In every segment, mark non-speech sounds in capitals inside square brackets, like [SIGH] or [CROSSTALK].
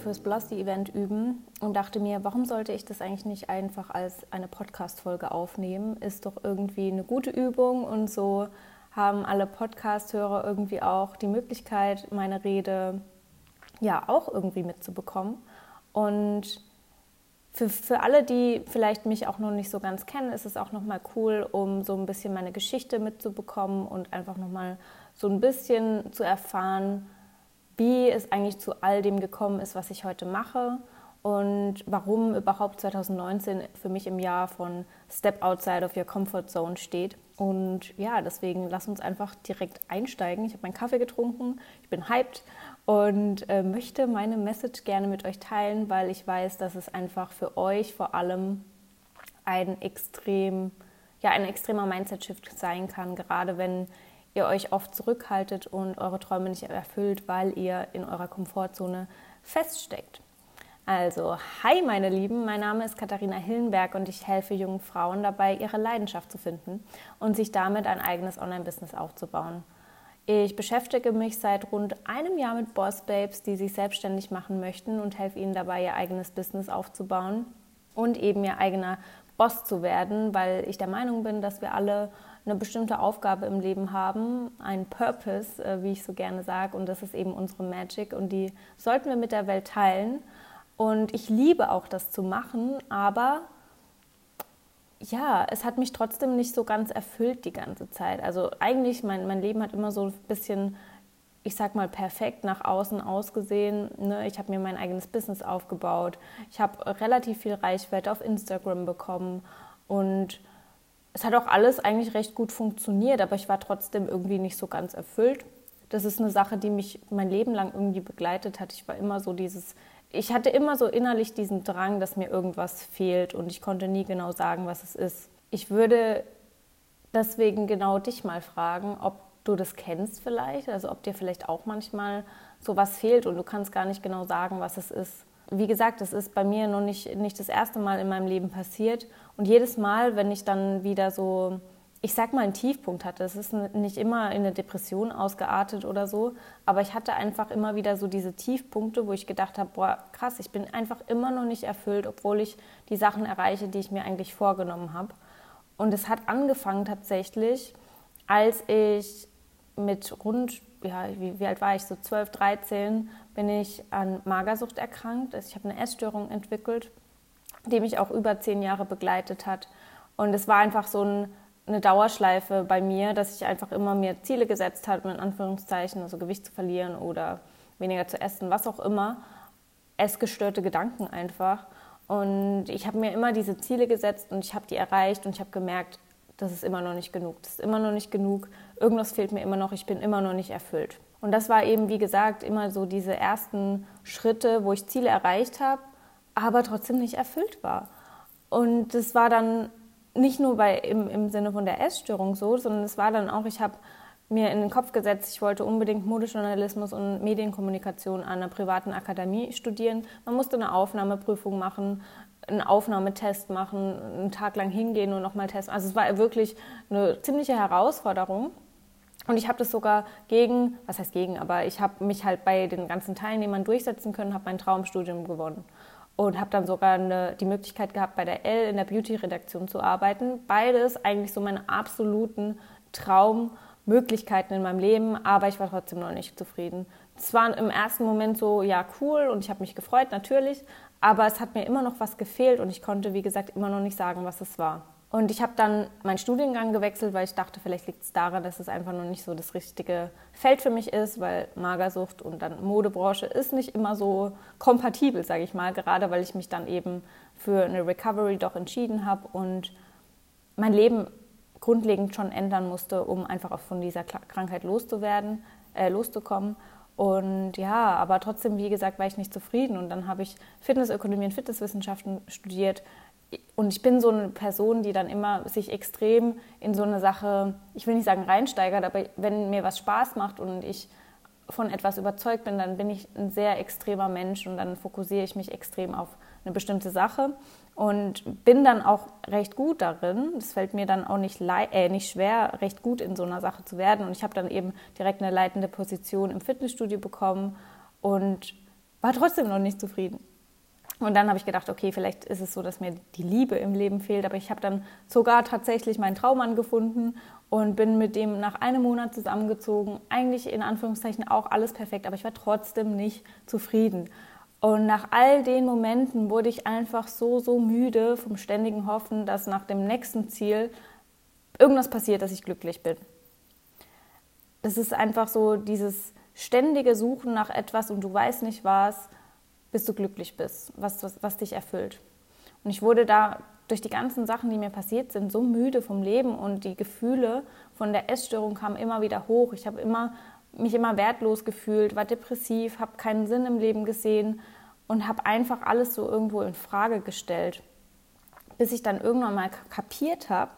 fürs Blossy-Event üben und dachte mir, warum sollte ich das eigentlich nicht einfach als eine Podcast-Folge aufnehmen? Ist doch irgendwie eine gute Übung und so haben alle Podcast-Hörer irgendwie auch die Möglichkeit, meine Rede ja auch irgendwie mitzubekommen. Und für, für alle, die vielleicht mich auch noch nicht so ganz kennen, ist es auch nochmal cool, um so ein bisschen meine Geschichte mitzubekommen und einfach nochmal so ein bisschen zu erfahren, wie es eigentlich zu all dem gekommen ist, was ich heute mache und warum überhaupt 2019 für mich im Jahr von Step Outside of Your Comfort Zone steht. Und ja, deswegen lass uns einfach direkt einsteigen. Ich habe meinen Kaffee getrunken, ich bin hyped und äh, möchte meine Message gerne mit euch teilen, weil ich weiß, dass es einfach für euch vor allem ein extrem, ja, ein extremer Mindset-Shift sein kann, gerade wenn ihr euch oft zurückhaltet und eure Träume nicht erfüllt, weil ihr in eurer Komfortzone feststeckt. Also, hi meine Lieben, mein Name ist Katharina Hillenberg und ich helfe jungen Frauen dabei, ihre Leidenschaft zu finden und sich damit ein eigenes Online-Business aufzubauen. Ich beschäftige mich seit rund einem Jahr mit Boss Babes, die sich selbstständig machen möchten und helfe ihnen dabei, ihr eigenes Business aufzubauen und eben ihr eigener Boss zu werden, weil ich der Meinung bin, dass wir alle eine bestimmte Aufgabe im Leben haben, einen Purpose, äh, wie ich so gerne sage, und das ist eben unsere Magic und die sollten wir mit der Welt teilen. Und ich liebe auch das zu machen, aber ja, es hat mich trotzdem nicht so ganz erfüllt die ganze Zeit. Also eigentlich, mein, mein Leben hat immer so ein bisschen, ich sag mal, perfekt nach außen ausgesehen. Ne? Ich habe mir mein eigenes Business aufgebaut. Ich habe relativ viel Reichweite auf Instagram bekommen und es hat auch alles eigentlich recht gut funktioniert, aber ich war trotzdem irgendwie nicht so ganz erfüllt. Das ist eine Sache, die mich mein Leben lang irgendwie begleitet hat. Ich war immer so dieses ich hatte immer so innerlich diesen Drang, dass mir irgendwas fehlt und ich konnte nie genau sagen, was es ist. Ich würde deswegen genau dich mal fragen, ob du das kennst vielleicht, also ob dir vielleicht auch manchmal sowas fehlt und du kannst gar nicht genau sagen, was es ist. Wie gesagt, das ist bei mir noch nicht, nicht das erste Mal in meinem Leben passiert und jedes Mal, wenn ich dann wieder so ich sag mal, einen Tiefpunkt hatte. Es ist nicht immer in eine Depression ausgeartet oder so, aber ich hatte einfach immer wieder so diese Tiefpunkte, wo ich gedacht habe, boah, krass, ich bin einfach immer noch nicht erfüllt, obwohl ich die Sachen erreiche, die ich mir eigentlich vorgenommen habe. Und es hat angefangen tatsächlich, als ich mit rund, ja, wie, wie alt war ich, so 12, 13, bin ich an Magersucht erkrankt. Also ich habe eine Essstörung entwickelt, die mich auch über zehn Jahre begleitet hat. Und es war einfach so ein eine Dauerschleife bei mir, dass ich einfach immer mir Ziele gesetzt habe, in Anführungszeichen, also Gewicht zu verlieren oder weniger zu essen, was auch immer. Essgestörte Gedanken einfach. Und ich habe mir immer diese Ziele gesetzt und ich habe die erreicht und ich habe gemerkt, das ist immer noch nicht genug. Das ist immer noch nicht genug. Irgendwas fehlt mir immer noch. Ich bin immer noch nicht erfüllt. Und das war eben, wie gesagt, immer so diese ersten Schritte, wo ich Ziele erreicht habe, aber trotzdem nicht erfüllt war. Und das war dann nicht nur bei, im, im Sinne von der Essstörung so, sondern es war dann auch, ich habe mir in den Kopf gesetzt, ich wollte unbedingt Modejournalismus und Medienkommunikation an einer privaten Akademie studieren. Man musste eine Aufnahmeprüfung machen, einen Aufnahmetest machen, einen Tag lang hingehen und nochmal testen. Also es war wirklich eine ziemliche Herausforderung. Und ich habe das sogar gegen, was heißt gegen, aber ich habe mich halt bei den ganzen Teilnehmern durchsetzen können, habe mein Traumstudium gewonnen und habe dann sogar eine, die Möglichkeit gehabt, bei der L in der Beauty-Redaktion zu arbeiten. Beides eigentlich so meine absoluten Traummöglichkeiten in meinem Leben, aber ich war trotzdem noch nicht zufrieden. Es war im ersten Moment so, ja, cool und ich habe mich gefreut, natürlich, aber es hat mir immer noch was gefehlt und ich konnte, wie gesagt, immer noch nicht sagen, was es war. Und ich habe dann meinen Studiengang gewechselt, weil ich dachte, vielleicht liegt es daran, dass es einfach noch nicht so das richtige Feld für mich ist, weil Magersucht und dann Modebranche ist nicht immer so kompatibel, sage ich mal, gerade weil ich mich dann eben für eine Recovery doch entschieden habe und mein Leben grundlegend schon ändern musste, um einfach auch von dieser Krankheit loszuwerden, äh, loszukommen. Und ja, aber trotzdem, wie gesagt, war ich nicht zufrieden. Und dann habe ich Fitnessökonomie und Fitnesswissenschaften studiert, und ich bin so eine Person, die dann immer sich extrem in so eine Sache, ich will nicht sagen reinsteigert, aber wenn mir was Spaß macht und ich von etwas überzeugt bin, dann bin ich ein sehr extremer Mensch und dann fokussiere ich mich extrem auf eine bestimmte Sache und bin dann auch recht gut darin. Es fällt mir dann auch nicht, äh, nicht schwer, recht gut in so einer Sache zu werden. Und ich habe dann eben direkt eine leitende Position im Fitnessstudio bekommen und war trotzdem noch nicht zufrieden. Und dann habe ich gedacht, okay, vielleicht ist es so, dass mir die Liebe im Leben fehlt. Aber ich habe dann sogar tatsächlich meinen Traummann gefunden und bin mit dem nach einem Monat zusammengezogen. Eigentlich in Anführungszeichen auch alles perfekt, aber ich war trotzdem nicht zufrieden. Und nach all den Momenten wurde ich einfach so, so müde vom ständigen Hoffen, dass nach dem nächsten Ziel irgendwas passiert, dass ich glücklich bin. Das ist einfach so dieses ständige Suchen nach etwas und du weißt nicht was, bis du glücklich bist, was, was, was dich erfüllt. Und ich wurde da durch die ganzen Sachen, die mir passiert sind, so müde vom Leben und die Gefühle von der Essstörung kamen immer wieder hoch. Ich habe immer mich immer wertlos gefühlt, war depressiv, habe keinen Sinn im Leben gesehen und habe einfach alles so irgendwo in Frage gestellt, bis ich dann irgendwann mal kapiert habe,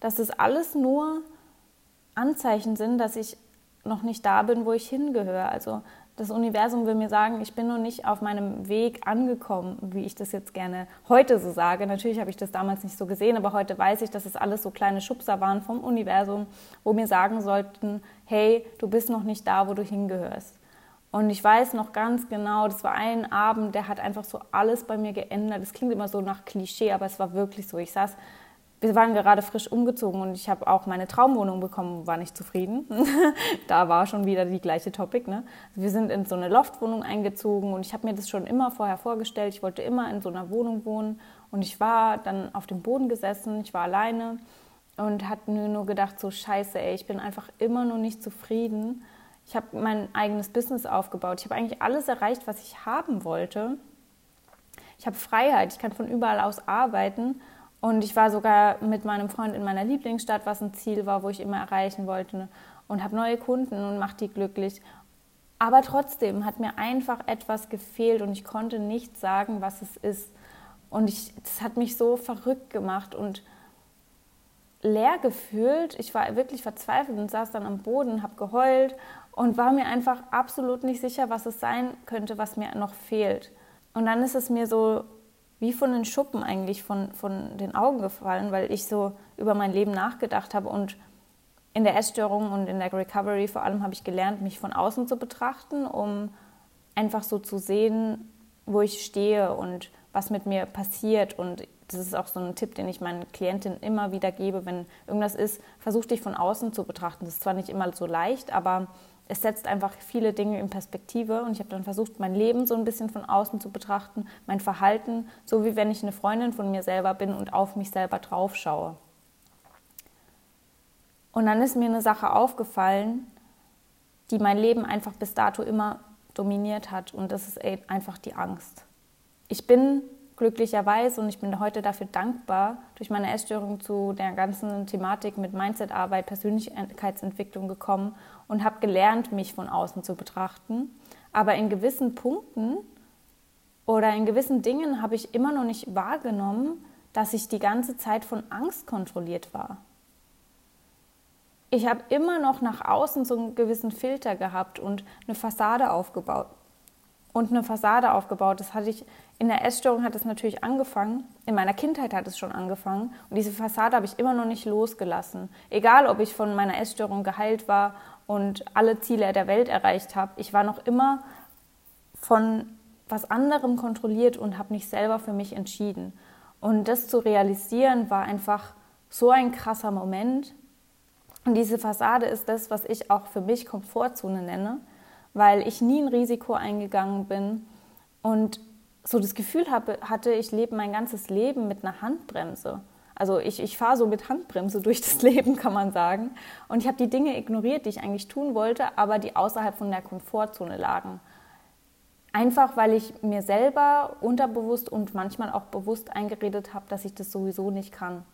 dass das alles nur Anzeichen sind, dass ich noch nicht da bin, wo ich hingehöre. Also das Universum will mir sagen, ich bin noch nicht auf meinem Weg angekommen, wie ich das jetzt gerne heute so sage. Natürlich habe ich das damals nicht so gesehen, aber heute weiß ich, dass es alles so kleine Schubser waren vom Universum, wo mir sagen sollten, hey, du bist noch nicht da, wo du hingehörst. Und ich weiß noch ganz genau, das war ein Abend, der hat einfach so alles bei mir geändert. Das klingt immer so nach Klischee, aber es war wirklich so. Ich saß wir waren gerade frisch umgezogen und ich habe auch meine Traumwohnung bekommen, war nicht zufrieden. [LAUGHS] da war schon wieder die gleiche Topic. Ne? Wir sind in so eine Loftwohnung eingezogen und ich habe mir das schon immer vorher vorgestellt. Ich wollte immer in so einer Wohnung wohnen und ich war dann auf dem Boden gesessen, ich war alleine und hatte mir nur gedacht, so scheiße, ey, ich bin einfach immer noch nicht zufrieden. Ich habe mein eigenes Business aufgebaut. Ich habe eigentlich alles erreicht, was ich haben wollte. Ich habe Freiheit, ich kann von überall aus arbeiten und ich war sogar mit meinem Freund in meiner Lieblingsstadt, was ein Ziel war, wo ich immer erreichen wollte. Und habe neue Kunden und mache die glücklich. Aber trotzdem hat mir einfach etwas gefehlt und ich konnte nicht sagen, was es ist. Und ich, das hat mich so verrückt gemacht und leer gefühlt. Ich war wirklich verzweifelt und saß dann am Boden, habe geheult und war mir einfach absolut nicht sicher, was es sein könnte, was mir noch fehlt. Und dann ist es mir so wie von den Schuppen eigentlich von, von den Augen gefallen, weil ich so über mein Leben nachgedacht habe und in der Essstörung und in der Recovery vor allem habe ich gelernt, mich von außen zu betrachten, um einfach so zu sehen, wo ich stehe und was mit mir passiert. Und das ist auch so ein Tipp, den ich meinen Klientinnen immer wieder gebe, wenn irgendwas ist, versuch dich von außen zu betrachten. Das ist zwar nicht immer so leicht, aber es setzt einfach viele Dinge in Perspektive und ich habe dann versucht, mein Leben so ein bisschen von außen zu betrachten, mein Verhalten, so wie wenn ich eine Freundin von mir selber bin und auf mich selber drauf schaue. Und dann ist mir eine Sache aufgefallen, die mein Leben einfach bis dato immer dominiert hat und das ist einfach die Angst. Ich bin glücklicherweise und ich bin heute dafür dankbar, durch meine Essstörung zu der ganzen Thematik mit Mindsetarbeit, Persönlichkeitsentwicklung gekommen und habe gelernt, mich von außen zu betrachten. Aber in gewissen Punkten oder in gewissen Dingen habe ich immer noch nicht wahrgenommen, dass ich die ganze Zeit von Angst kontrolliert war. Ich habe immer noch nach außen so einen gewissen Filter gehabt und eine Fassade aufgebaut. Und eine Fassade aufgebaut. Das hatte ich in der Essstörung hat es natürlich angefangen. In meiner Kindheit hat es schon angefangen. Und diese Fassade habe ich immer noch nicht losgelassen. Egal, ob ich von meiner Essstörung geheilt war und alle Ziele der Welt erreicht habe. Ich war noch immer von was anderem kontrolliert und habe nicht selber für mich entschieden. Und das zu realisieren war einfach so ein krasser Moment. Und diese Fassade ist das, was ich auch für mich Komfortzone nenne, weil ich nie ein Risiko eingegangen bin und so das Gefühl hatte, ich lebe mein ganzes Leben mit einer Handbremse. Also ich, ich fahre so mit Handbremse [LAUGHS] durch das Leben, kann man sagen. Und ich habe die Dinge ignoriert, die ich eigentlich tun wollte, aber die außerhalb von der Komfortzone lagen. Einfach weil ich mir selber unterbewusst und manchmal auch bewusst eingeredet habe, dass ich das sowieso nicht kann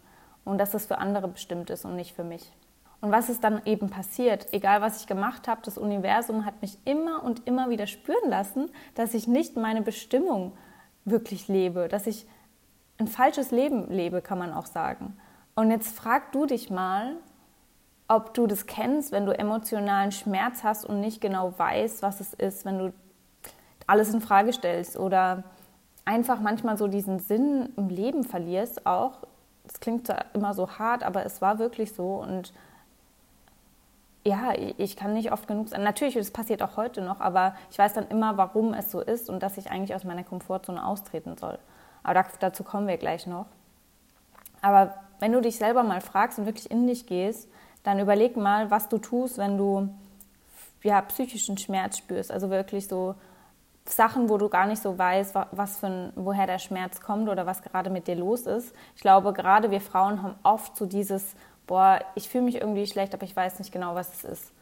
und dass das für andere bestimmt ist und nicht für mich. Und was ist dann eben passiert? Egal was ich gemacht habe, das Universum hat mich immer und immer wieder spüren lassen, dass ich nicht meine Bestimmung wirklich lebe, dass ich ein falsches Leben lebe, kann man auch sagen. Und jetzt frag du dich mal, ob du das kennst, wenn du emotionalen Schmerz hast und nicht genau weißt, was es ist, wenn du alles in Frage stellst oder einfach manchmal so diesen Sinn im Leben verlierst auch. Das klingt immer so hart, aber es war wirklich so und ja, ich kann nicht oft genug sagen. Natürlich, das passiert auch heute noch, aber ich weiß dann immer, warum es so ist und dass ich eigentlich aus meiner Komfortzone austreten soll. Aber dazu kommen wir gleich noch. Aber wenn du dich selber mal fragst und wirklich in dich gehst, dann überleg mal, was du tust, wenn du ja, psychischen Schmerz spürst. Also wirklich so Sachen, wo du gar nicht so weißt, was für ein, woher der Schmerz kommt oder was gerade mit dir los ist. Ich glaube, gerade wir Frauen haben oft so dieses, boah, ich fühle mich irgendwie schlecht, aber ich weiß nicht genau, was es ist.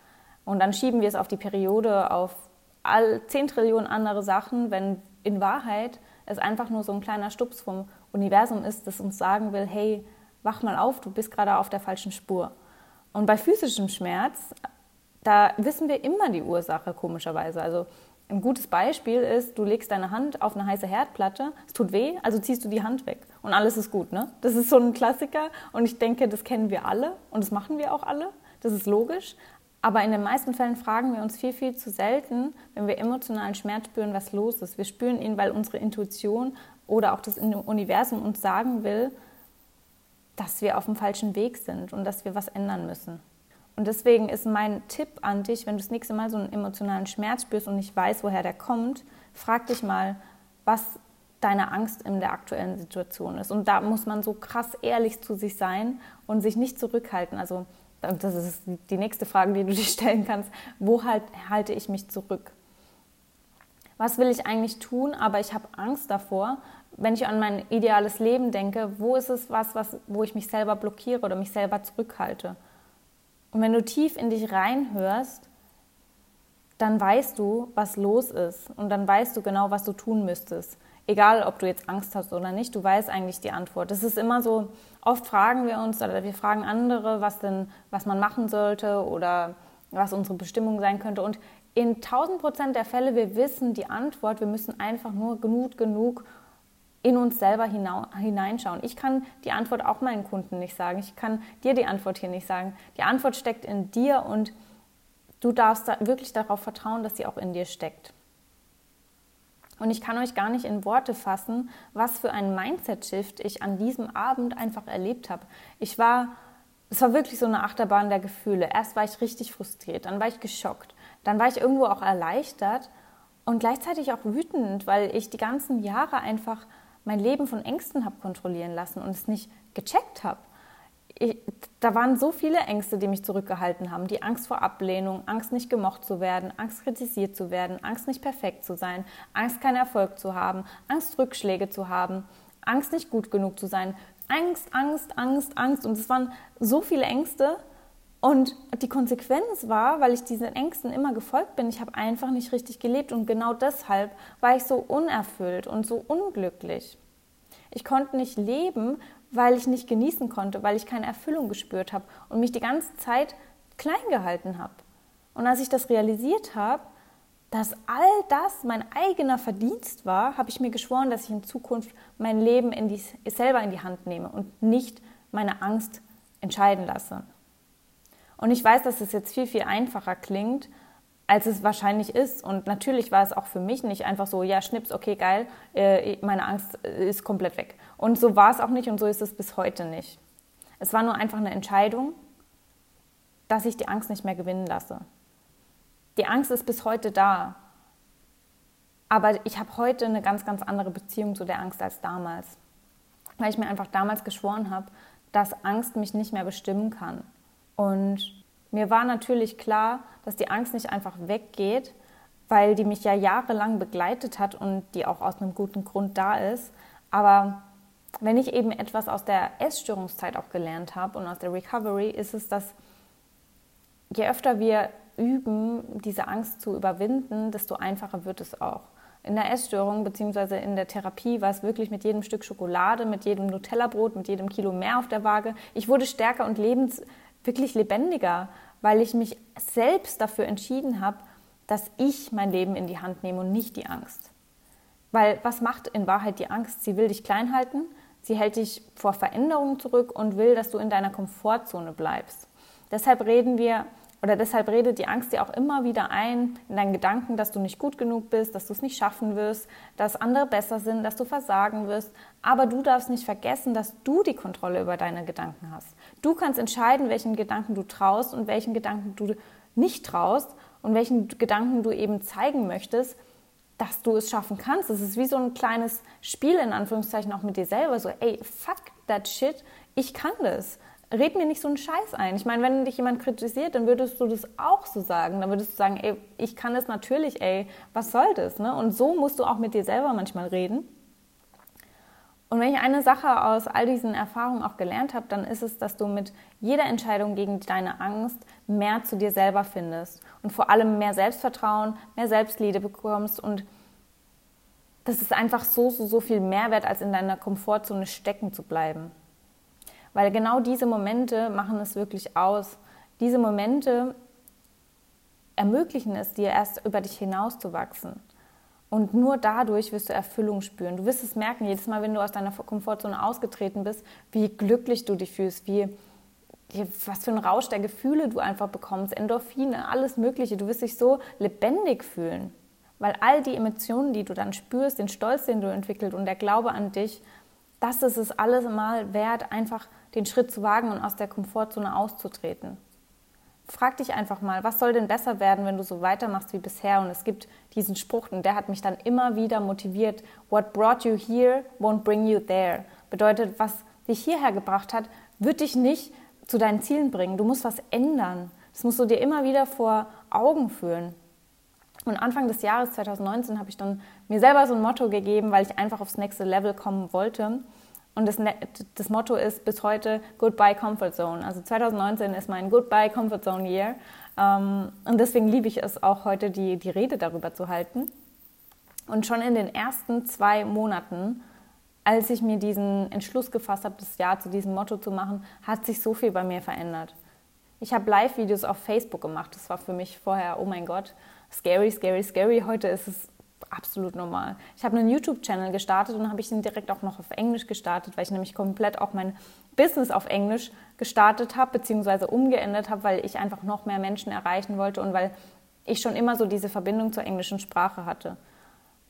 Und dann schieben wir es auf die Periode, auf all 10 Trillionen andere Sachen, wenn in Wahrheit es einfach nur so ein kleiner Stups vom Universum ist, das uns sagen will, hey, wach mal auf, du bist gerade auf der falschen Spur. Und bei physischem Schmerz, da wissen wir immer die Ursache, komischerweise. Also ein gutes Beispiel ist, du legst deine Hand auf eine heiße Herdplatte, es tut weh, also ziehst du die Hand weg und alles ist gut. Ne? Das ist so ein Klassiker und ich denke, das kennen wir alle und das machen wir auch alle. Das ist logisch. Aber in den meisten Fällen fragen wir uns viel, viel zu selten, wenn wir emotionalen Schmerz spüren, was los ist. Wir spüren ihn, weil unsere Intuition oder auch das Universum uns sagen will, dass wir auf dem falschen Weg sind und dass wir was ändern müssen. Und deswegen ist mein Tipp an dich, wenn du das nächste Mal so einen emotionalen Schmerz spürst und nicht weißt, woher der kommt, frag dich mal, was deine Angst in der aktuellen Situation ist. Und da muss man so krass ehrlich zu sich sein und sich nicht zurückhalten. Also das ist die nächste Frage, die du dir stellen kannst. Wo halt, halte ich mich zurück? Was will ich eigentlich tun, aber ich habe Angst davor, wenn ich an mein ideales Leben denke, wo ist es was, was, wo ich mich selber blockiere oder mich selber zurückhalte? Und wenn du tief in dich reinhörst, dann weißt du, was los ist und dann weißt du genau, was du tun müsstest. Egal, ob du jetzt Angst hast oder nicht, du weißt eigentlich die Antwort. Das ist immer so, oft fragen wir uns oder wir fragen andere, was denn, was man machen sollte oder was unsere Bestimmung sein könnte. Und in 1000 Prozent der Fälle, wir wissen die Antwort, wir müssen einfach nur genug, genug in uns selber hineinschauen. Ich kann die Antwort auch meinen Kunden nicht sagen. Ich kann dir die Antwort hier nicht sagen. Die Antwort steckt in dir und du darfst da wirklich darauf vertrauen, dass sie auch in dir steckt. Und ich kann euch gar nicht in Worte fassen, was für ein Mindset-Shift ich an diesem Abend einfach erlebt habe. Ich war, es war wirklich so eine Achterbahn der Gefühle. Erst war ich richtig frustriert, dann war ich geschockt, dann war ich irgendwo auch erleichtert und gleichzeitig auch wütend, weil ich die ganzen Jahre einfach mein Leben von Ängsten habe kontrollieren lassen und es nicht gecheckt habe. Da waren so viele Ängste, die mich zurückgehalten haben. Die Angst vor Ablehnung, Angst nicht gemocht zu werden, Angst kritisiert zu werden, Angst nicht perfekt zu sein, Angst keinen Erfolg zu haben, Angst Rückschläge zu haben, Angst nicht gut genug zu sein. Angst, Angst, Angst, Angst. Und es waren so viele Ängste. Und die Konsequenz war, weil ich diesen Ängsten immer gefolgt bin, ich habe einfach nicht richtig gelebt. Und genau deshalb war ich so unerfüllt und so unglücklich. Ich konnte nicht leben, weil ich nicht genießen konnte, weil ich keine Erfüllung gespürt habe und mich die ganze Zeit klein gehalten habe. Und als ich das realisiert habe, dass all das mein eigener Verdienst war, habe ich mir geschworen, dass ich in Zukunft mein Leben in die, selber in die Hand nehme und nicht meine Angst entscheiden lasse. Und ich weiß, dass es jetzt viel, viel einfacher klingt, als es wahrscheinlich ist. Und natürlich war es auch für mich nicht einfach so, ja, schnips, okay, geil, äh, meine Angst äh, ist komplett weg. Und so war es auch nicht und so ist es bis heute nicht. Es war nur einfach eine Entscheidung, dass ich die Angst nicht mehr gewinnen lasse. Die Angst ist bis heute da. Aber ich habe heute eine ganz, ganz andere Beziehung zu der Angst als damals. Weil ich mir einfach damals geschworen habe, dass Angst mich nicht mehr bestimmen kann. Und mir war natürlich klar, dass die Angst nicht einfach weggeht, weil die mich ja jahrelang begleitet hat und die auch aus einem guten Grund da ist. Aber wenn ich eben etwas aus der Essstörungszeit auch gelernt habe und aus der Recovery, ist es, dass je öfter wir üben, diese Angst zu überwinden, desto einfacher wird es auch. In der Essstörung bzw. in der Therapie war es wirklich mit jedem Stück Schokolade, mit jedem Nutella-Brot, mit jedem Kilo mehr auf der Waage. Ich wurde stärker und lebens wirklich lebendiger, weil ich mich selbst dafür entschieden habe, dass ich mein Leben in die Hand nehme und nicht die Angst. Weil was macht in Wahrheit die Angst? Sie will dich klein halten, sie hält dich vor Veränderungen zurück und will, dass du in deiner Komfortzone bleibst. Deshalb reden wir oder deshalb redet die Angst dir auch immer wieder ein in deinen Gedanken, dass du nicht gut genug bist, dass du es nicht schaffen wirst, dass andere besser sind, dass du versagen wirst. Aber du darfst nicht vergessen, dass du die Kontrolle über deine Gedanken hast. Du kannst entscheiden, welchen Gedanken du traust und welchen Gedanken du nicht traust und welchen Gedanken du eben zeigen möchtest, dass du es schaffen kannst. Es ist wie so ein kleines Spiel in Anführungszeichen auch mit dir selber. So, ey, fuck that shit, ich kann das red mir nicht so einen Scheiß ein. Ich meine, wenn dich jemand kritisiert, dann würdest du das auch so sagen. Dann würdest du sagen, ey, ich kann das natürlich, ey, was soll das? Ne? Und so musst du auch mit dir selber manchmal reden. Und wenn ich eine Sache aus all diesen Erfahrungen auch gelernt habe, dann ist es, dass du mit jeder Entscheidung gegen deine Angst mehr zu dir selber findest und vor allem mehr Selbstvertrauen, mehr Selbstliebe bekommst und das ist einfach so, so, so viel Mehrwert, als in deiner Komfortzone stecken zu bleiben. Weil genau diese Momente machen es wirklich aus. Diese Momente ermöglichen es dir erst über dich hinauszuwachsen. Und nur dadurch wirst du Erfüllung spüren. Du wirst es merken, jedes Mal, wenn du aus deiner Komfortzone ausgetreten bist, wie glücklich du dich fühlst, wie, was für ein Rausch der Gefühle du einfach bekommst, Endorphine, alles Mögliche. Du wirst dich so lebendig fühlen. Weil all die Emotionen, die du dann spürst, den Stolz, den du entwickelst und der Glaube an dich, das ist es alles mal wert, einfach den Schritt zu wagen und aus der Komfortzone auszutreten. Frag dich einfach mal, was soll denn besser werden, wenn du so weitermachst wie bisher? Und es gibt diesen Spruch, und der hat mich dann immer wieder motiviert. What brought you here won't bring you there. Bedeutet, was dich hierher gebracht hat, wird dich nicht zu deinen Zielen bringen. Du musst was ändern. Das musst du dir immer wieder vor Augen führen. Und Anfang des Jahres 2019 habe ich dann mir selber so ein Motto gegeben, weil ich einfach aufs nächste Level kommen wollte. Und das, ne-, das, Motto ist bis heute Goodbye Comfort Zone. Also 2019 ist mein Goodbye Comfort Zone Year. Ähm, und deswegen liebe ich es auch heute, die, die Rede darüber zu halten. Und schon in den ersten zwei Monaten, als ich mir diesen Entschluss gefasst habe, das Jahr zu diesem Motto zu machen, hat sich so viel bei mir verändert. Ich habe Live-Videos auf Facebook gemacht. Das war für mich vorher, oh mein Gott, scary, scary, scary. Heute ist es absolut normal. Ich habe einen YouTube-Channel gestartet und habe ich den direkt auch noch auf Englisch gestartet, weil ich nämlich komplett auch mein Business auf Englisch gestartet habe, beziehungsweise umgeändert habe, weil ich einfach noch mehr Menschen erreichen wollte und weil ich schon immer so diese Verbindung zur englischen Sprache hatte.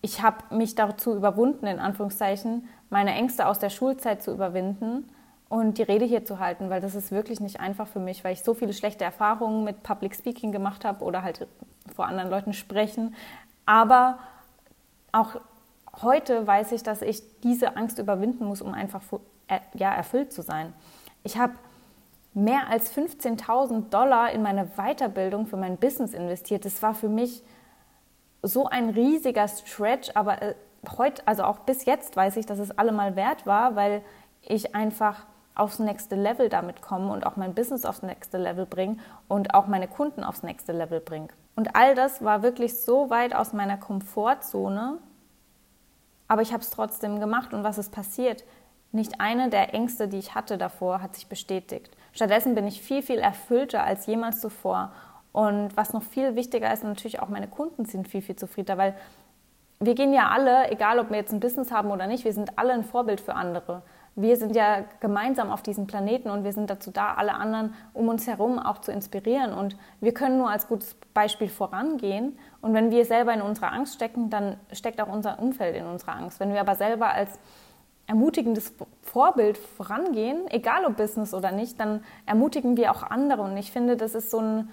Ich habe mich dazu überwunden, in Anführungszeichen, meine Ängste aus der Schulzeit zu überwinden und die Rede hier zu halten, weil das ist wirklich nicht einfach für mich, weil ich so viele schlechte Erfahrungen mit Public Speaking gemacht habe oder halt vor anderen Leuten sprechen. Aber auch heute weiß ich, dass ich diese Angst überwinden muss, um einfach ja, erfüllt zu sein. Ich habe mehr als 15.000 Dollar in meine Weiterbildung für mein Business investiert. Das war für mich so ein riesiger Stretch, aber äh, heute, also auch bis jetzt weiß ich, dass es allemal wert war, weil ich einfach aufs nächste Level damit komme und auch mein Business aufs nächste Level bringe und auch meine Kunden aufs nächste Level bringe. Und all das war wirklich so weit aus meiner Komfortzone, aber ich habe es trotzdem gemacht. Und was ist passiert? Nicht eine der Ängste, die ich hatte davor, hat sich bestätigt. Stattdessen bin ich viel, viel erfüllter als jemals zuvor. Und was noch viel wichtiger ist, natürlich auch meine Kunden sind viel, viel zufriedener, weil wir gehen ja alle, egal ob wir jetzt ein Business haben oder nicht, wir sind alle ein Vorbild für andere wir sind ja gemeinsam auf diesem Planeten und wir sind dazu da, alle anderen um uns herum auch zu inspirieren. Und wir können nur als gutes Beispiel vorangehen. Und wenn wir selber in unserer Angst stecken, dann steckt auch unser Umfeld in unserer Angst. Wenn wir aber selber als ermutigendes Vorbild vorangehen, egal ob Business oder nicht, dann ermutigen wir auch andere. Und ich finde, das ist so ein,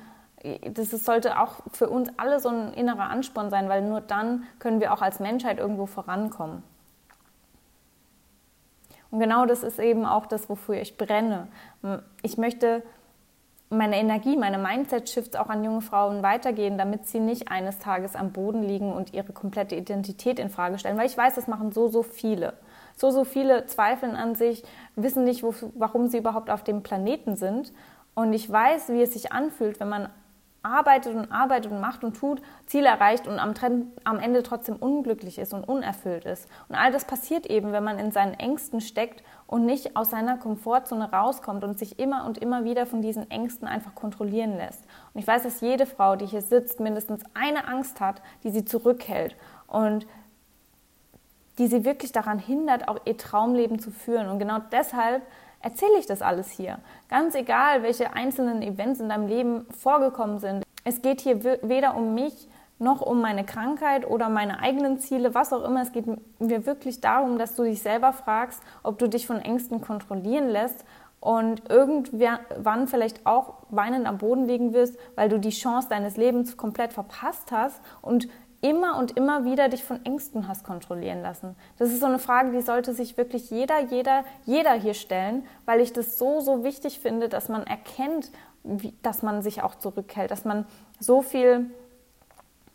das sollte auch für uns alle so ein innerer Ansporn sein, weil nur dann können wir auch als Menschheit irgendwo vorankommen. Und genau das ist eben auch das, wofür ich brenne. Ich möchte meine Energie, meine Mindset-Shifts auch an junge Frauen weitergehen, damit sie nicht eines Tages am Boden liegen und ihre komplette Identität in Frage stellen. Weil ich weiß, das machen so, so viele. So, so viele zweifeln an sich, wissen nicht, wo, warum sie überhaupt auf dem Planeten sind. Und ich weiß, wie es sich anfühlt, wenn man arbeitet und arbeitet und macht und tut, Ziele erreicht und am, am, Ende trotzdem unglücklich ist und unerfüllt ist. Und all das passiert eben, wenn man in seinen Ängsten steckt und nicht aus seiner Komfortzone rauskommt und sich immer und immer wieder von diesen Ängsten einfach kontrollieren lässt. Und ich weiß, dass jede Frau, die hier sitzt, mindestens eine Angst hat, die sie zurückhält und die sie wirklich daran hindert, auch ihr Traumleben zu führen. Und genau deshalb erzähle ich das alles hier. Ganz egal, welche einzelnen Events in deinem Leben vorgekommen sind. Es geht hier weder um mich noch um meine Krankheit oder meine eigenen Ziele, was auch immer. Es geht mir wirklich darum, dass du dich selber fragst, ob du dich von Ängsten kontrollieren lässt und irgendwann vielleicht auch weinend am Boden liegen wirst, weil du die Chance deines Lebens komplett verpasst hast und immer und immer wieder dich von Ängsten hast kontrollieren lassen? Das ist so eine Frage, die sollte sich wirklich jeder, jeder, jeder hier stellen, weil ich das so, so wichtig finde, dass man erkennt, wie, dass man sich auch zurückhält, dass man so viel,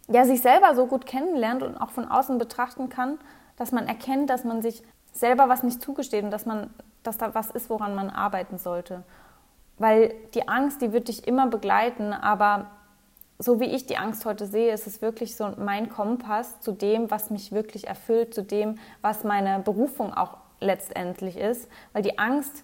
ja, sich selber so gut kennenlernt und auch von außen betrachten kann, dass man erkennt, dass man sich selber was nicht zugesteht und dass man, dass da was ist, woran man arbeiten sollte. Weil die Angst, die wird dich immer begleiten, aber so wie ich die Angst heute sehe, ist es wirklich so mein Kompass zu dem, was mich wirklich erfüllt, zu dem, was meine Berufung auch letztendlich ist. Weil die Angst,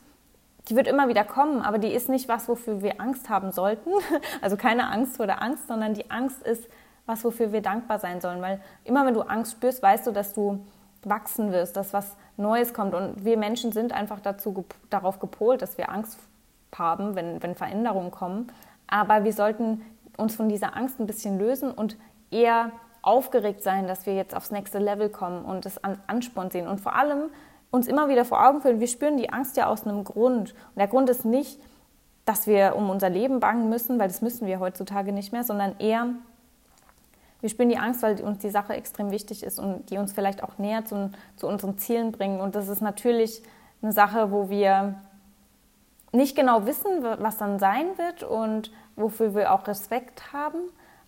die wird immer wieder kommen, aber die ist nicht was, wofür wir Angst haben sollten. [LAUGHS] Also keine Angst vor der Angst, sondern die Angst ist was, wofür wir dankbar sein sollen. Weil immer wenn du Angst spürst, weißt du, dass du wachsen wirst, dass was Neues kommt. Und wir Menschen sind einfach dazu, darauf gepolt, dass wir Angst haben, wenn, wenn Veränderungen kommen. Aber wir sollten uns von dieser Angst ein bisschen lösen und eher aufgeregt sein, dass wir jetzt aufs nächste Level kommen und es an Ansporn sehen. Und vor allem uns immer wieder vor Augen führen, wir spüren die Angst ja aus einem Grund. Und der Grund ist nicht, dass wir um unser Leben bangen müssen, weil das müssen wir heutzutage nicht mehr, sondern eher, wir spüren die Angst, weil uns die Sache extrem wichtig ist und die uns vielleicht auch näher zu, zu unseren Zielen bringen. Und das ist natürlich eine Sache, wo wir nicht genau wissen, was dann sein wird und wofür wir auch Respekt haben.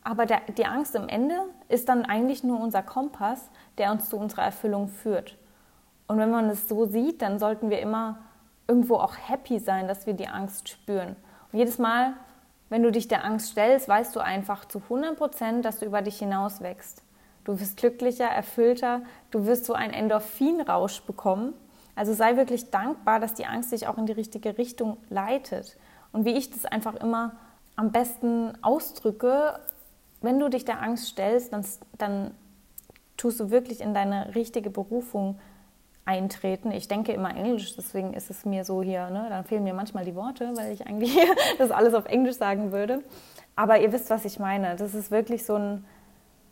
Aber der, die Angst im Ende ist dann eigentlich nur unser Kompass, der uns zu unserer Erfüllung führt. Und wenn man es so sieht, dann sollten wir immer irgendwo auch happy sein, dass wir die Angst spüren. Und jedes Mal, wenn du dich der Angst stellst, weißt du einfach zu 100 Prozent, dass du über dich hinaus wächst. Du wirst glücklicher, erfüllter, du wirst so einen Endorphinrausch bekommen. Also sei wirklich dankbar, dass die Angst dich auch in die richtige Richtung leitet. Und wie ich das einfach immer am besten ausdrücke, wenn du dich der Angst stellst, dann, dann tust du wirklich in deine richtige Berufung eintreten. Ich denke immer Englisch, deswegen ist es mir so hier, ne? dann fehlen mir manchmal die Worte, weil ich eigentlich [LAUGHS] das alles auf Englisch sagen würde. Aber ihr wisst, was ich meine. Das ist wirklich so ein,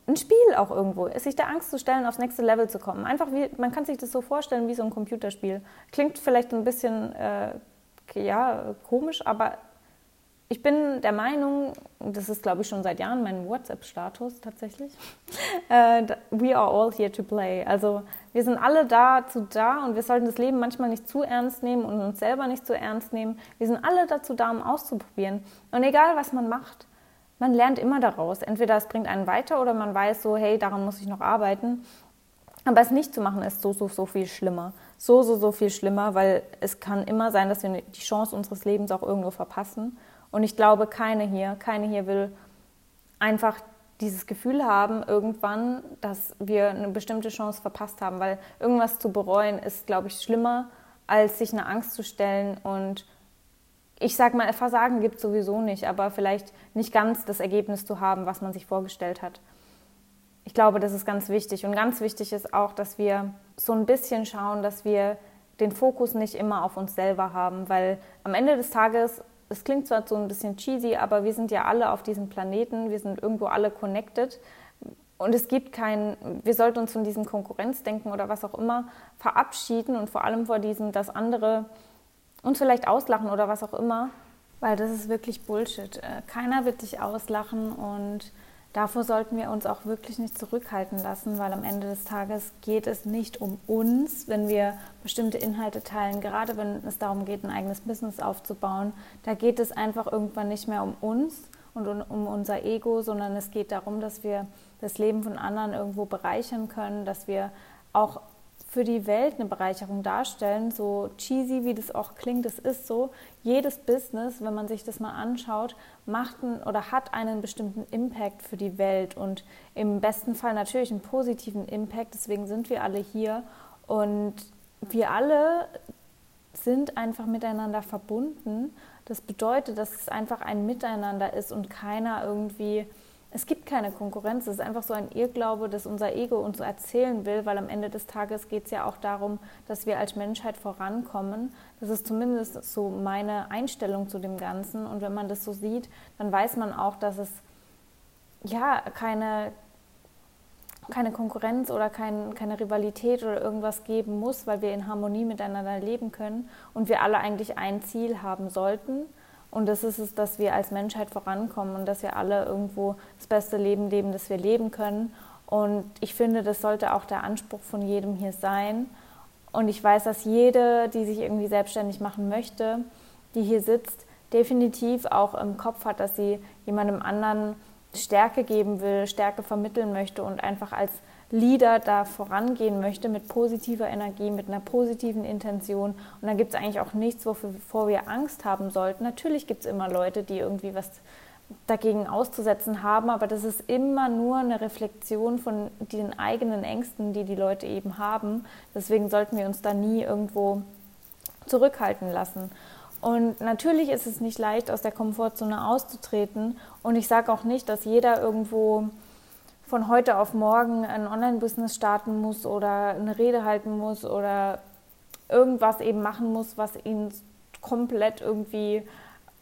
ein Spiel auch irgendwo, sich der Angst zu stellen, aufs nächste Level zu kommen. Einfach wie, man kann sich das so vorstellen wie so ein Computerspiel. Klingt vielleicht ein bisschen äh, ja, komisch, aber ich bin der Meinung, das ist glaube ich schon seit Jahren mein WhatsApp-Status tatsächlich, [LAUGHS] uh, we are all here to play. Also wir sind alle dazu da und wir sollten das Leben manchmal nicht zu ernst nehmen und uns selber nicht zu ernst nehmen. Wir sind alle dazu da, um auszuprobieren. Und egal, was man macht, man lernt immer daraus. Entweder es bringt einen weiter oder man weiß so, hey, daran muss ich noch arbeiten. Aber es nicht zu machen, ist so, so, so viel schlimmer. So, so, so viel schlimmer, weil es kann immer sein, dass wir die Chance unseres Lebens auch irgendwo verpassen. Und ich glaube, keine hier, keine hier will einfach dieses Gefühl haben, irgendwann, dass wir eine bestimmte Chance verpasst haben, weil irgendwas zu bereuen ist, glaube ich, schlimmer, als sich eine Angst zu stellen und ich sage mal, Versagen gibt es sowieso nicht, aber vielleicht nicht ganz das Ergebnis zu haben, was man sich vorgestellt hat. Ich glaube, das ist ganz wichtig. Und ganz wichtig ist auch, dass wir so ein bisschen schauen, dass wir den Fokus nicht immer auf uns selber haben, weil am Ende des Tages es klingt zwar so ein bisschen cheesy, aber wir sind ja alle auf diesem Planeten, wir sind irgendwo alle connected. Und es gibt kein, wir sollten uns von diesem Konkurrenzdenken oder was auch immer verabschieden und vor allem vor diesem, dass andere uns vielleicht auslachen oder was auch immer, weil das ist wirklich Bullshit. Äh, keiner wird dich auslachen und davor sollten wir uns auch wirklich nicht zurückhalten lassen, weil am Ende des Tages geht es nicht um uns, wenn wir bestimmte Inhalte teilen, gerade wenn es darum geht, ein eigenes Business aufzubauen. Da geht es einfach irgendwann nicht mehr um uns und um unser Ego, sondern es geht darum, dass wir das Leben von anderen irgendwo bereichern können, dass wir auch für die Welt eine Bereicherung darstellen. So cheesy, wie das auch klingt, es ist so. Jedes Business, wenn man sich das mal anschaut, macht einen, oder hat einen bestimmten Impact für die Welt und im besten Fall natürlich einen positiven Impact. Deswegen sind wir alle hier und wir alle sind einfach miteinander verbunden. Das bedeutet, dass es einfach ein Miteinander ist und keiner irgendwie es gibt keine Konkurrenz. Es ist einfach so ein Irrglaube, dass unser Ego uns so erzählen will, weil am Ende des Tages geht es ja auch darum, dass wir als Menschheit vorankommen. Das ist zumindest so meine Einstellung zu dem Ganzen. Und wenn man das so sieht, dann weiß man auch, dass es ja keine, keine Konkurrenz oder kein, keine Rivalität oder irgendwas geben muss, weil wir in Harmonie miteinander leben können und wir alle eigentlich ein Ziel haben sollten und das ist es, dass wir als Menschheit vorankommen und dass wir alle irgendwo das beste Leben leben, das wir leben können. Und ich finde, das sollte auch der Anspruch von jedem hier sein. Und ich weiß, dass jede, die sich irgendwie selbstständig machen möchte, die hier sitzt, definitiv auch im Kopf hat, dass sie jemandem anderen Stärke geben will, Stärke vermitteln möchte und einfach als Leader da vorangehen möchte mit positiver Energie, mit einer positiven Intention. Und dann gibt es eigentlich auch nichts, wovor wir Angst haben sollten. Natürlich gibt es immer Leute, die irgendwie was dagegen auszusetzen haben, aber das ist immer nur eine Reflexion von den eigenen Ängsten, die die Leute eben haben. Deswegen sollten wir uns da nie irgendwo zurückhalten lassen. Und natürlich ist es nicht leicht, aus der Komfortzone auszutreten. Und ich sage auch nicht, dass jeder irgendwo von heute auf morgen ein Online-Business starten muss oder eine Rede halten muss oder irgendwas eben machen muss, was ihn komplett irgendwie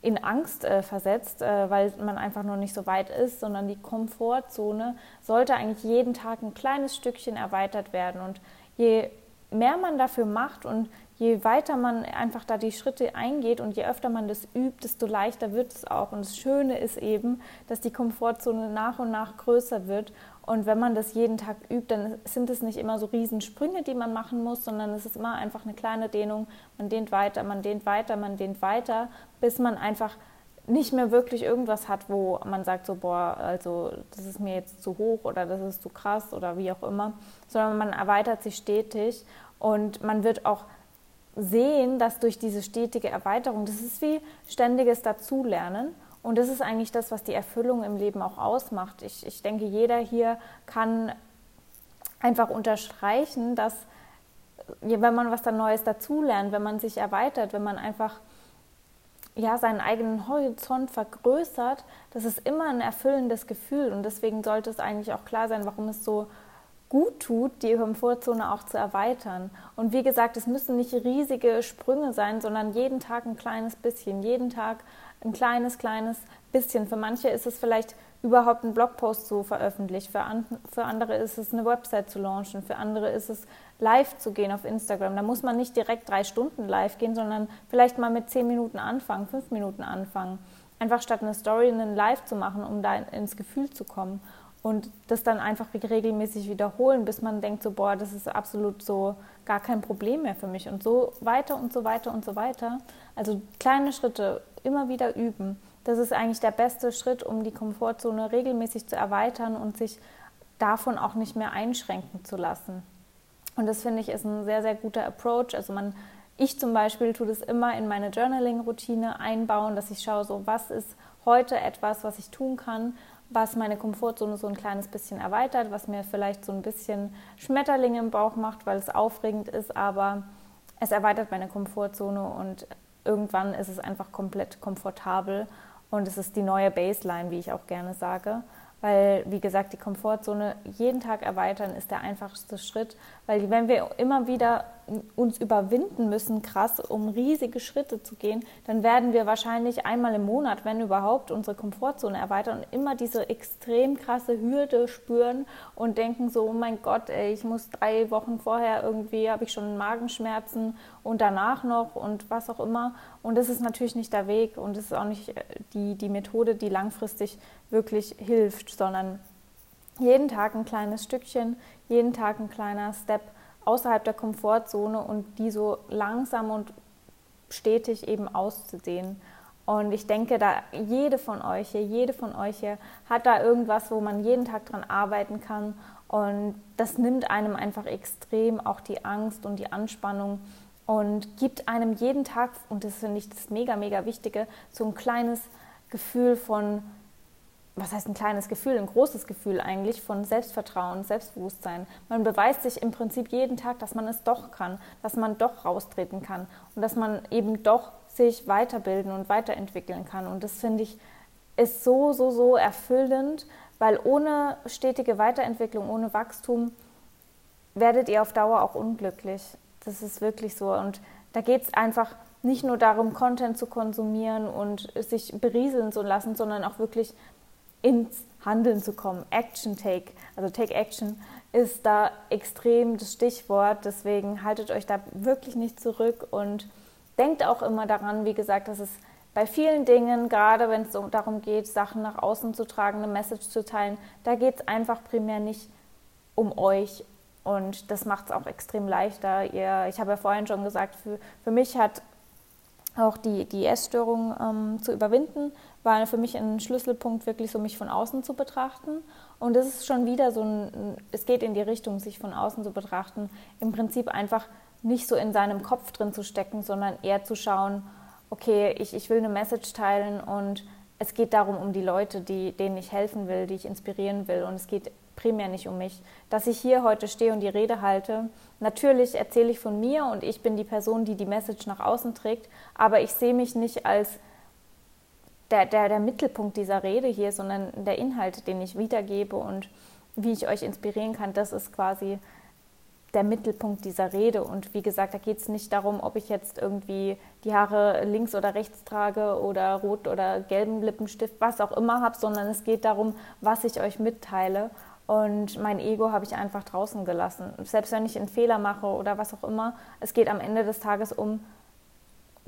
in Angst äh, versetzt, äh, weil man einfach noch nicht so weit ist, sondern die Komfortzone sollte eigentlich jeden Tag ein kleines Stückchen erweitert werden. Und je mehr man dafür macht und je weiter man einfach da die Schritte eingeht und je öfter man das übt, desto leichter wird es auch. Und das Schöne ist eben, dass die Komfortzone nach und nach größer wird. Und wenn man das jeden Tag übt, dann sind es nicht immer so Riesensprünge, die man machen muss, sondern es ist immer einfach eine kleine Dehnung. Man dehnt weiter, man dehnt weiter, man dehnt weiter, bis man einfach nicht mehr wirklich irgendwas hat, wo man sagt so, boah, also das ist mir jetzt zu hoch oder das ist zu krass oder wie auch immer, sondern man erweitert sich stetig und man wird auch sehen, dass durch diese stetige Erweiterung, das ist wie ständiges Dazulernen. Und das ist eigentlich das, was die Erfüllung im Leben auch ausmacht. Ich, ich denke, jeder hier kann einfach unterstreichen, dass wenn man was dann Neues dazulernt, wenn man sich erweitert, wenn man einfach ja, seinen eigenen Horizont vergrößert, das ist immer ein erfüllendes Gefühl. Und deswegen sollte es eigentlich auch klar sein, warum es so gut tut, die Komfortzone auch zu erweitern. Und wie gesagt, es müssen nicht riesige Sprünge sein, sondern jeden Tag ein kleines bisschen, jeden Tag ein kleines, kleines bisschen. Für manche ist es vielleicht überhaupt einen Blogpost zu veröffentlichen, für, an, für andere ist es eine Website zu launchen, für andere ist es live zu gehen auf Instagram. Da muss man nicht direkt drei Stunden live gehen, sondern vielleicht mal mit zehn Minuten anfangen, fünf Minuten anfangen. Einfach statt eine Story einen Live zu machen, um da ins Gefühl zu kommen und das dann einfach regelmäßig wiederholen, bis man denkt, so, boah, das ist absolut so gar kein Problem mehr für mich und so weiter und so weiter und so weiter. Also kleine Schritte immer wieder üben. Das ist eigentlich der beste Schritt, um die Komfortzone regelmäßig zu erweitern und sich davon auch nicht mehr einschränken zu lassen. Und das finde ich ist ein sehr, sehr guter Approach. Also man, ich zum Beispiel tue das immer in meine Journaling-Routine einbauen, dass ich schaue, so was ist heute etwas, was ich tun kann, was meine Komfortzone so ein kleines bisschen erweitert, was mir vielleicht so ein bisschen Schmetterlinge im Bauch macht, weil es aufregend ist, aber es erweitert meine Komfortzone und irgendwann ist es einfach komplett komfortabel und es ist die neue Baseline, wie ich auch gerne sage. Weil, wie gesagt, die Komfortzone jeden Tag erweitern ist der einfachste Schritt, weil wenn wir immer wieder uns überwinden müssen, krass, um riesige Schritte zu gehen, dann werden wir wahrscheinlich einmal im Monat, wenn überhaupt, unsere Komfortzone erweitern und immer diese extrem krasse Hürde spüren und denken so, oh mein Gott, ey, ich muss drei Wochen vorher irgendwie, habe ich schon Magenschmerzen und danach noch und was auch immer. Und das ist natürlich nicht der Weg und das ist auch nicht äh, die, die Methode, die langfristig wirklich hilft, sondern jeden Tag ein kleines Stückchen, jeden Tag ein kleiner Step außerhalb der Komfortzone und die so langsam und stetig eben auszudehnen. Und ich denke, da jede von euch hier, jede von euch hier hat da irgendwas, wo man jeden Tag dran arbeiten kann. Und das nimmt einem einfach extrem auch die Angst und die Anspannung und gibt einem jeden Tag, und das finde ich das mega, mega Wichtige, so ein kleines Gefühl von was heißt ein kleines Gefühl, ein großes Gefühl eigentlich von Selbstvertrauen, Selbstbewusstsein. Man beweist sich im Prinzip jeden Tag, dass man es doch kann, dass man doch raustreten kann und dass man eben doch sich weiterbilden und weiterentwickeln kann. Und das finde ich ist so, so, so erfüllend, weil ohne stetige Weiterentwicklung, ohne Wachstum werdet ihr auf Dauer auch unglücklich. Das ist wirklich so. Und da geht es einfach nicht nur darum, Content zu konsumieren und sich berieseln zu lassen, sondern auch wirklich ins Handeln zu kommen. Action Take, also Take Action ist da extrem das Stichwort. Deswegen haltet euch da wirklich nicht zurück und denkt auch immer daran, wie gesagt, dass es bei vielen Dingen, gerade wenn es darum geht, Sachen nach außen zu tragen, eine Message zu teilen, da geht es einfach primär nicht um euch. Und das macht es auch extrem leichter. Ihr, ich habe ja vorhin schon gesagt, für, für mich hat auch die, die Essstörung ähm, zu überwinden, war für mich ein Schlüsselpunkt, wirklich so mich von außen zu betrachten. Und das ist schon wieder so ein, es geht in die Richtung, sich von außen zu betrachten, im Prinzip einfach nicht so in seinem Kopf drin zu stecken, sondern eher zu schauen, okay, ich, ich will eine Message teilen und es geht darum, um die Leute, die, denen ich helfen will, die ich inspirieren will. Und es geht primär nicht um mich. Dass ich hier heute stehe und die Rede halte, natürlich erzähle ich von mir und ich bin die Person, die die Message nach außen trägt, aber ich sehe mich nicht als der, der, der Mittelpunkt dieser Rede hier, sondern der Inhalt, den ich wiedergebe und wie ich euch inspirieren kann, das ist quasi der Mittelpunkt dieser Rede. Und wie gesagt, da geht es nicht darum, ob ich jetzt irgendwie die Haare links oder rechts trage oder rot oder gelben Lippenstift, was auch immer habe, sondern es geht darum, was ich euch mitteile. Und mein Ego habe ich einfach draußen gelassen. Selbst wenn ich einen Fehler mache oder was auch immer, es geht am Ende des Tages um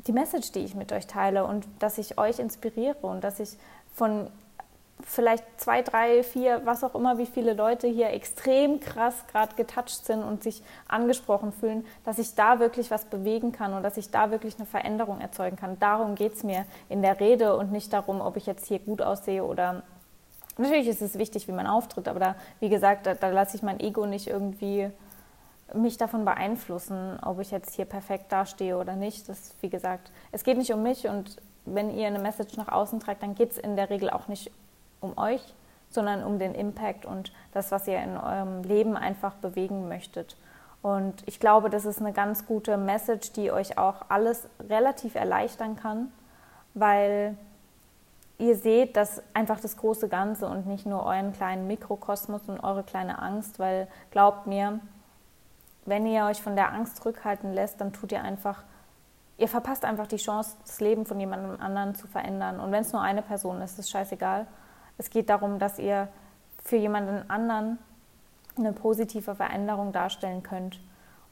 die Message, die ich mit euch teile und dass ich euch inspiriere und dass ich von vielleicht zwei, drei, vier, was auch immer, wie viele Leute hier extrem krass gerade getoucht sind und sich angesprochen fühlen, dass ich da wirklich was bewegen kann und dass ich da wirklich eine Veränderung erzeugen kann. Darum geht es mir in der Rede und nicht darum, ob ich jetzt hier gut aussehe oder. Natürlich ist es wichtig, wie man auftritt, aber da, wie gesagt, da, da lasse ich mein Ego nicht irgendwie mich davon beeinflussen, ob ich jetzt hier perfekt dastehe oder nicht. Das, wie gesagt, es geht nicht um mich und wenn ihr eine Message nach außen tragt, dann geht es in der Regel auch nicht um euch, sondern um den Impact und das, was ihr in eurem Leben einfach bewegen möchtet. Und ich glaube, das ist eine ganz gute Message, die euch auch alles relativ erleichtern kann, weil ihr seht das einfach das große Ganze und nicht nur euren kleinen Mikrokosmos und eure kleine Angst, weil glaubt mir, wenn ihr euch von der Angst zurückhalten lässt, dann tut ihr einfach, ihr verpasst einfach die Chance, das Leben von jemandem anderen zu verändern. Und wenn es nur eine Person ist, ist scheißegal. Es geht darum, dass ihr für jemanden anderen eine positive Veränderung darstellen könnt.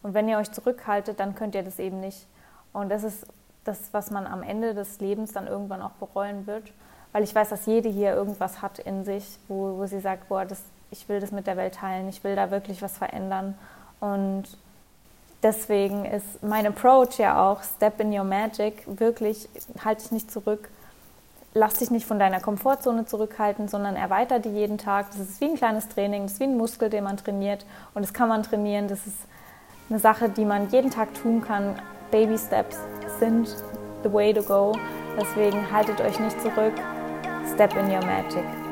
Und wenn ihr euch zurückhaltet, dann könnt ihr das eben nicht. Und das ist das, was man am Ende des Lebens dann irgendwann auch bereuen wird. Weil ich weiß, dass jede hier irgendwas hat in sich, wo, wo sie sagt, boah, das, ich will das mit der Welt teilen, ich will da wirklich was verändern. Und deswegen ist mein Approach ja auch Step in Your Magic, wirklich halte dich nicht zurück, lass dich nicht von deiner Komfortzone zurückhalten, sondern erweiter die jeden Tag. Das ist wie ein kleines Training, das ist wie ein Muskel, den man trainiert und das kann man trainieren. Das ist eine Sache, die man jeden Tag tun kann. Baby Steps sind the way to go. Deswegen haltet euch nicht zurück. Step in your magic.